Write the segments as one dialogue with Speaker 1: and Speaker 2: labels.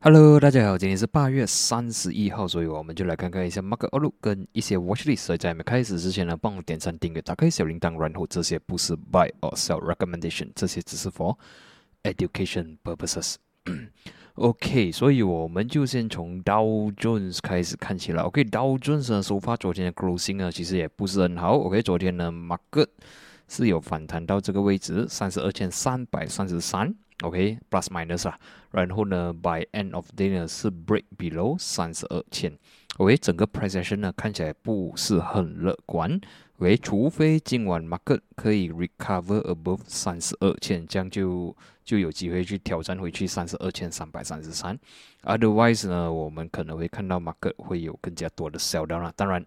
Speaker 1: Hello，大家好，今天是八月三十一号，所以我们就来看看一下 Market Outlook 跟一些 Watchlist。所以在没开始之前呢，帮我点赞、订阅、打开小铃铛，然后这些不是 Buy or Sell Recommendation，这些只是 for education purposes。OK，所以我们就先从 Dow Jones 开始看起来。OK，Dow Jones 呢，收发昨天的 closing 呢，其实也不是很好。OK，昨天呢，Market 是有反弹到这个位置，三十二千三百三十三。OK，plus minus 啊，然后呢，by end of day 呢是 break below 三十二千。OK，整个 position 呢看起来不是很乐观。OK，除非今晚 market 可以 recover above 三十二千，这样就就有机会去挑战回去三十二千三百三十三。Otherwise 呢，我们可能会看到 market 会有更加多的 sell down 啦。当然。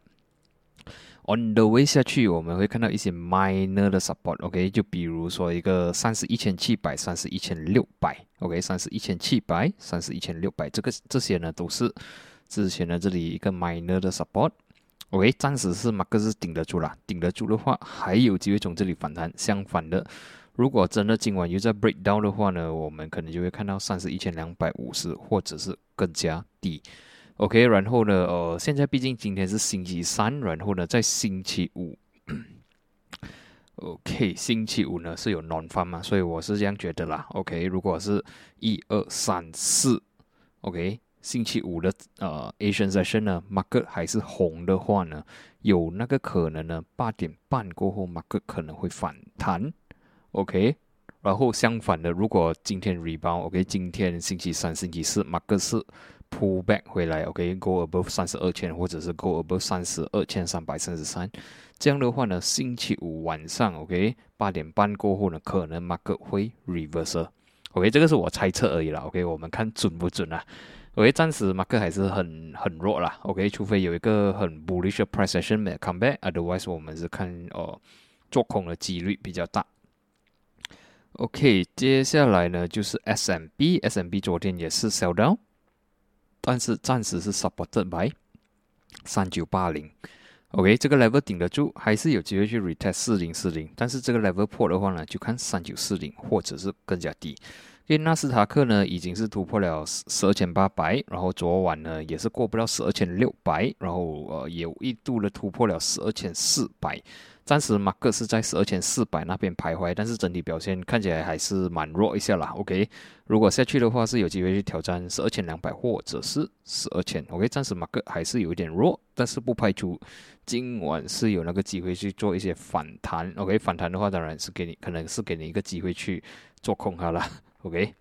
Speaker 1: On the way 下去，我们会看到一些 minor 的 support，OK，就比如说一个三十一千七百、三十一千六百，OK，三十一千七百、三十一千六百，这个这些呢都是之前的这里一个 minor 的 support，OK，暂时是马克是顶得住啦，顶得住的话还有机会从这里反弹。相反的，如果真的今晚又在 break down 的话呢，我们可能就会看到三十一千两百五十或者是更加低。OK，然后呢，呃，现在毕竟今天是星期三，然后呢，在星期五，OK，星期五呢是有暖风嘛，所以我是这样觉得啦。OK，如果是一二三四，OK，星期五的呃 Asian session 呢，market 还是红的话呢，有那个可能呢，八点半过后 market 可能会反弹。OK，然后相反的，如果今天 rebound，OK，今天星期三、星期四 market 是 pull back 回来，OK，go above 三十二千，或者是 go above 三十二千三百三十三，这样的话呢，星期五晚上，OK，八点半过后呢，可能 market 会 reverse，OK，这个是我猜测而已啦，OK，我们看准不准啊？OK，暂时 market 还是很很弱啦，OK，除非有一个很 bullish 的 price action 没 come back，otherwise 我们是看哦做空的几率比较大。OK，接下来呢就是 SMB，SMB 昨天也是 sell down。但是暂时是 supported by 三九八零，OK，这个 level 顶得住，还是有机会去 retest 四零四零。但是这个 level 破的话呢，就看三九四零或者是更加低。因为纳斯达克呢已经是突破了十二千八百，然后昨晚呢也是过不到十二千六百，然后呃也一度的突破了十二千四百。暂时马克是在十二千四百那边徘徊，但是整体表现看起来还是蛮弱一下啦。OK，如果下去的话是有机会去挑战十二千两百或者是十二千。OK，暂时马克还是有一点弱，但是不排除今晚是有那个机会去做一些反弹。OK，反弹的话当然是给你可能是给你一个机会去做空它了。OK，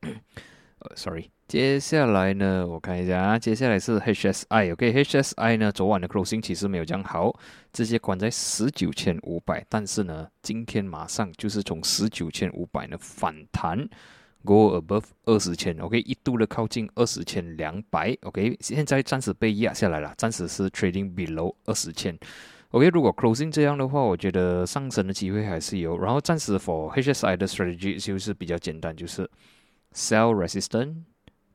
Speaker 1: 呃，Sorry。接下来呢，我看一下啊，接下来是 HSI，OK，HSI 呢，昨晚的 closing 其实没有讲好，直接关在十九千五百，但是呢，今天马上就是从十九千五百呢反弹，go above 二十千，OK，一度的靠近二十千两百，OK，现在暂时被压下来了，暂时是 trading below 二十千，OK，如果 closing 这样的话，我觉得上升的机会还是有，然后暂时 for HSI 的 strategy 就是比较简单，就是 sell resistance。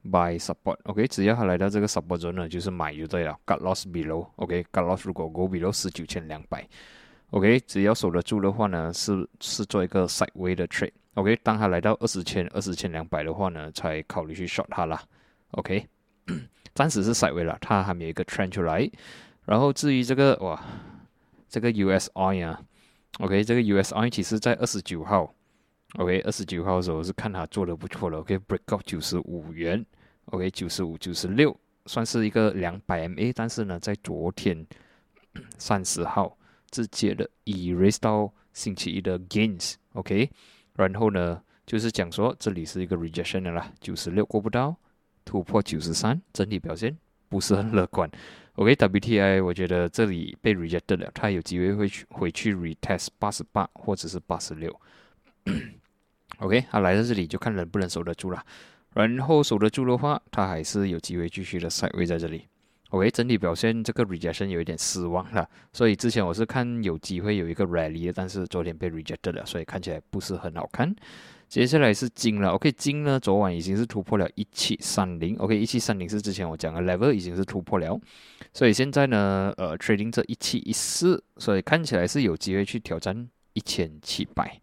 Speaker 1: Buy support，OK，只要它来到这个 support zone 呢，就是买就对了。Got loss below，OK，Got loss 如果 go below 十九千两百，OK，只要守得住的话呢，是是做一个 sideway 的 trade，OK，当它来到二十千、二十千两百的话呢，才考虑去 short 它啦，OK，暂时是 sideway 了，它还没有一个 trend 出来。然后至于这个哇，这个 USI 啊，OK，这个 USI 其实在二十九号。OK，二十九号的时候是看它做的不错了。OK，break out 九十五元。OK，九十五、九十六，算是一个两百 MA。但是呢，在昨天三十号直接的 erase 到星期一的 gains。OK，然后呢，就是讲说这里是一个 rejection 的啦，九十六过不到，突破九十三，整体表现不是很乐观。OK，WTI 我觉得这里被 rejected 了，它有机会会去回去 retest 八十八或者是八十六。OK，他来到这里就看能不能守得住了。然后守得住的话，他还是有机会继续的塞位在这里。OK，整体表现这个 rejection 有一点失望了。所以之前我是看有机会有一个 rally，但是昨天被 rejected 了，所以看起来不是很好看。接下来是金了。OK，金呢昨晚已经是突破了一七三零。OK，一七三零是之前我讲的 level 已经是突破了。所以现在呢，呃，trading 这一七一四，所以看起来是有机会去挑战一千七百。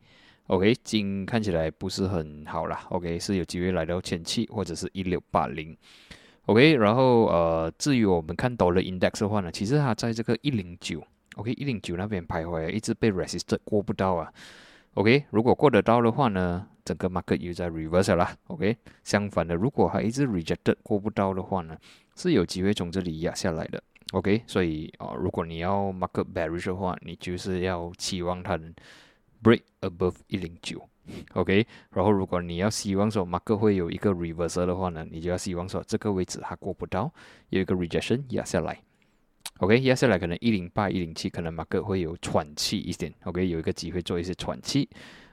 Speaker 1: OK，金看起来不是很好啦。OK，是有机会来到千七或者是一六八零。OK，然后呃，至于我们看到了 index 的话呢，其实它在这个一零九，OK，一零九那边徘徊，一直被 resisted 过不到啊。OK，如果过得到的话呢，整个 market 又在 reverse 啦。OK，相反的，如果还一直 rejected 过不到的话呢，是有机会从这里压下来的。OK，所以啊，如果你要 market bearish 的话，你就是要期望它 break above 一零九。OK，然后如果你要希望说马克会有一个 reversal 的话呢，你就要希望说这个位置它过不到，有一个 rejection 压下来。OK，压下来可能一零八、一零七，可能马克会有喘气一点。OK，有一个机会做一些喘气。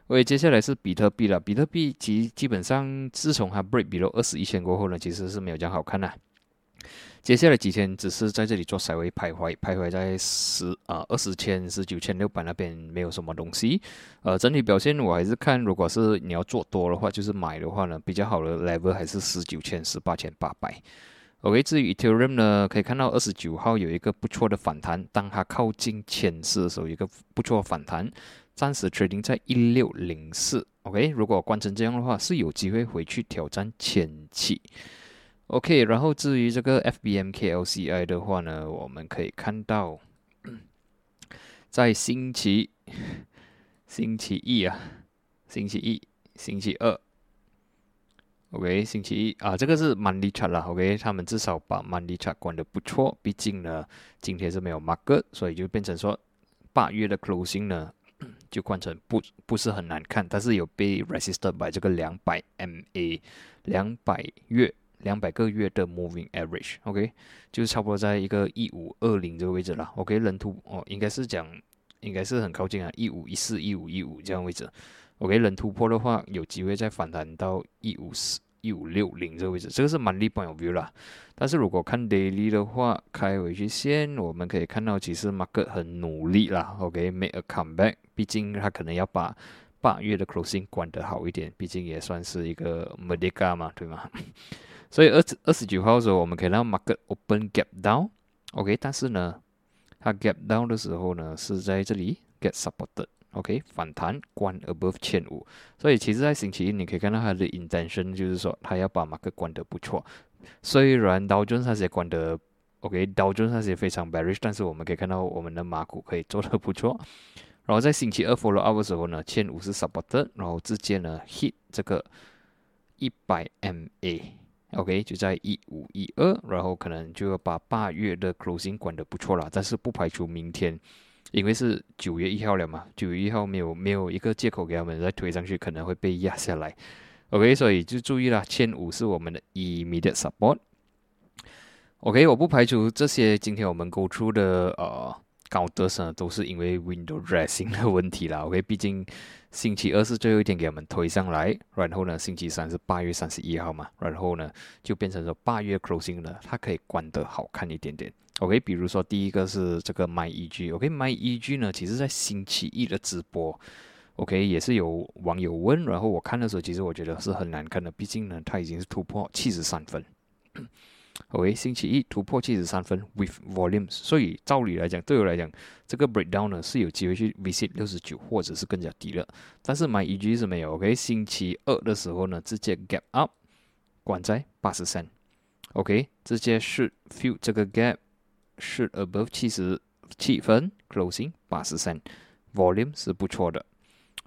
Speaker 1: OK，接下来是比特币了。比特币基基本上自从它 break below 二十一千过后呢，其实是没有这样好看的。接下来几天只是在这里做稍微徘徊，徘徊在十啊二十千、十九千六百那边，没有什么东西。呃，整体表现我还是看，如果是你要做多的话，就是买的话呢，比较好的 level 还是十九千、十八千八百。OK，至于 Ethereum 呢，可以看到二十九号有一个不错的反弹，当它靠近千四的时候，一个不错反弹，暂时 trading 在一六零四。OK，如果关成这样的话，是有机会回去挑战千七。OK，然后至于这个 FBMKLCI 的话呢，我们可以看到，在星期星期一啊，星期一、星期二，OK，星期一啊，这个是 Monday chart 啦，OK，他们至少把 Monday chart 管的不错，毕竟呢，今天是没有 market，所以就变成说八月的 closing 呢，就换成不不是很难看，但是有被 resisted by 这个两百 MA 两百月。两百个月的 moving average，OK，就是差不多在一个一五二零这个位置了。OK，人突哦，应该是讲，应该是很靠近啊，一五一四、一五一五这样位置。OK，人突破的话，有机会再反弹到一五四、一五六零这个位置。这个是 monthly point of view 啦。但是如果看 daily 的话，开回去线，我们可以看到其实 market 很努力啦。OK，make a comeback，毕竟它可能要把八月的 closing 管得好一点，毕竟也算是一个 medica 嘛，对吗？所以二十二十九号的时候，我们可以让 market open gap down，OK，但是呢，它 gap down 的时候呢，是在这里 get supported，OK，反弹关 above 千五。所以其实，在星期一你可以看到它的 intention 就是说，它要把 market 关得不错。虽然道琼那些关得 OK，道琼那些非常 bearish，但是我们可以看到我们的马股可以做得不错。然后在星期二 follow up 的时候呢，千五是 supported，然后直接呢 hit 这个一百 MA。OK，就在一五一二，然后可能就要把八月的 closing 管得不错了，但是不排除明天，因为是九月一号了嘛，九月一号没有没有一个借口给他们再推上去，可能会被压下来。OK，所以就注意了，千五是我们的 immediate support。OK，我不排除这些今天我们勾出的呃高德呢，都是因为 window dressing 的问题啦。OK，毕竟。星期二是最后一天给我们推上来，然后呢，星期三是八月三十一号嘛，然后呢，就变成说八月 closing 了，它可以关得好看一点点。OK，比如说第一个是这个 My EG，OK，My EG 呢，其实在星期一的直播，OK，也是有网友问，然后我看的时候，其实我觉得是很难看的，毕竟呢，它已经是突破七十三分。OK，星期一突破七十三分 with volumes，所以照理来讲，对我来讲，这个 breakdown 呢是有机会去 visit 六十九或者是更加低了。但是买 EG 是没有。OK，星期二的时候呢，直接 gap up，关在八十三。OK，直接是 fill 这个 gap 是 above 七十七分，closing 八十三，volume 是不错的。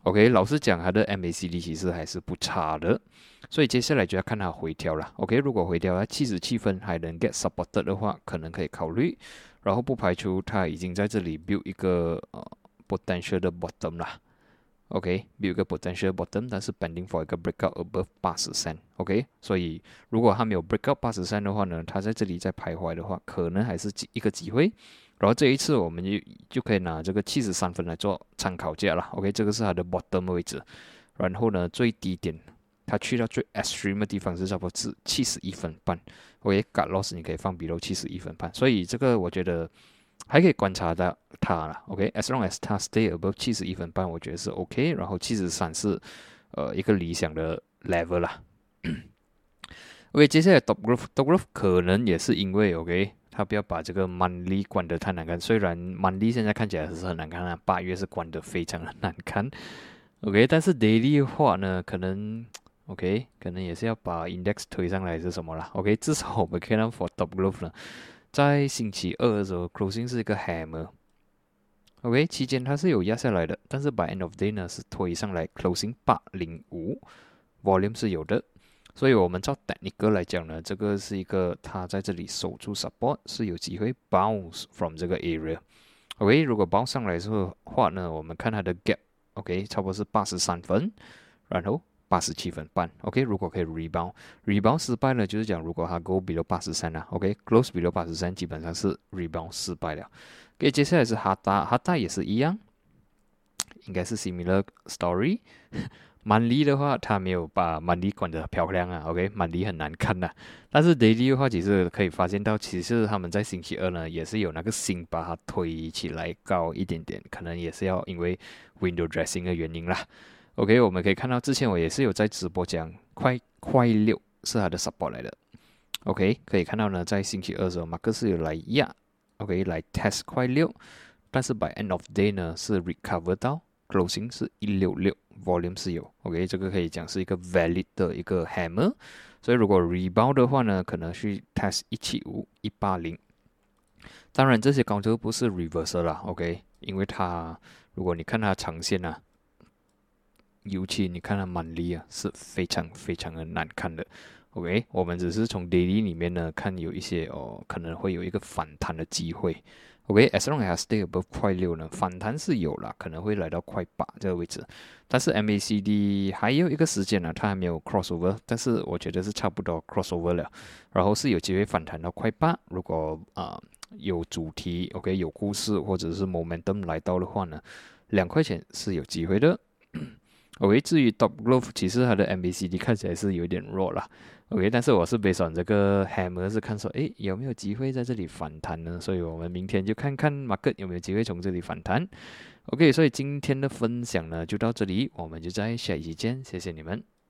Speaker 1: OK，老实讲，它的 MACD 其实还是不差的，所以接下来就要看它回调了。OK，如果回调它七十七分还能 get supported 的话，可能可以考虑。然后不排除它已经在这里 build 一个呃 potential 的 bottom 啦。OK，build 一个 potential bottom，但是 pending for 一个 breakout above 八十三。OK，所以如果它没有 breakout 八十三的话呢，它在这里在徘徊的话，可能还是一个机会。然后这一次我们就就可以拿这个七十三分来做参考价了。OK，这个是它的 bottom 位置。然后呢，最低点它去到最 extreme 的地方是差不多是七十一分半。OK，got loss 你可以放比 w 七十一分半。所以这个我觉得还可以观察到它了。OK，as long as 它 stay above 七十一分半，我觉得是 OK。然后七十三是呃一个理想的 level 啦。OK，接下来 top growth，top growth 可能也是因为 OK。他不要把这个 monthly 关得太难看，虽然 monthly 现在看起来是很难看啊，八月是关得非常的难看。OK，但是 daily 的话呢，可能 OK，可能也是要把 index 推上来是什么啦 OK，至少我们看到 for top glove 呢，在星期二的时候 closing 是一个 hammer。OK，期间它是有压下来的，但是 by end of day 呢是推上来 closing 八零五，volume 是有的。所以我们照 technical 来讲呢，这个是一个它在这里守住 support 是有机会 bounce from 这个 area。OK，如果 bounce 上来之后话呢，我们看它的 gap，OK，差不多是八十三分，然后八十七分半。OK，如果可以 rebound，rebound 失败呢，就是讲如果它 go below 八十三啊，OK，close below 八十三，基本上是 rebound 失败了。OK，接下来是哈达，哈达也是一样，应该是 similar story。满利的话，它没有把满利管得漂亮啊，OK，满利很难看呐。但是 daily 的话，其实可以发现到，其实他们在星期二呢，也是有那个心把它推起来高一点点，可能也是要因为 window dressing 的原因啦。OK，我们可以看到之前我也是有在直播讲，快快六是它的 support 来的。OK，可以看到呢，在星期二的时候，马克思有来压，OK，来 test 快六，但是 by end of day 呢是 recover 到。Closing 是一六六，volume 是有，OK，这个可以讲是一个 valid 的一个 hammer，所以如果 rebound 的话呢，可能去 test 一七五一八零，当然这些高都不是 reversal 啦，OK，因为它如果你看它长线啊，尤其你看它满力啊，是非常非常的难看的，OK，我们只是从 daily 里面呢看有一些哦，可能会有一个反弹的机会。OK，as long as stay above 快六呢，反弹是有了，可能会来到快八这个位置。但是 MACD 还有一个时间呢，它还没有 crossover，但是我觉得是差不多 crossover 了。然后是有机会反弹到快八，如果啊有主题 OK 有故事或者是 momentum 来到的话呢，两块钱是有机会的。OK，至于 Top Glove，其实它的 MACD 看起来是有点弱了。OK，但是我是备选这个 Hammer 是看说，诶有没有机会在这里反弹呢？所以我们明天就看看 Market 有没有机会从这里反弹。OK，所以今天的分享呢就到这里，我们就在下一期见，谢谢你们。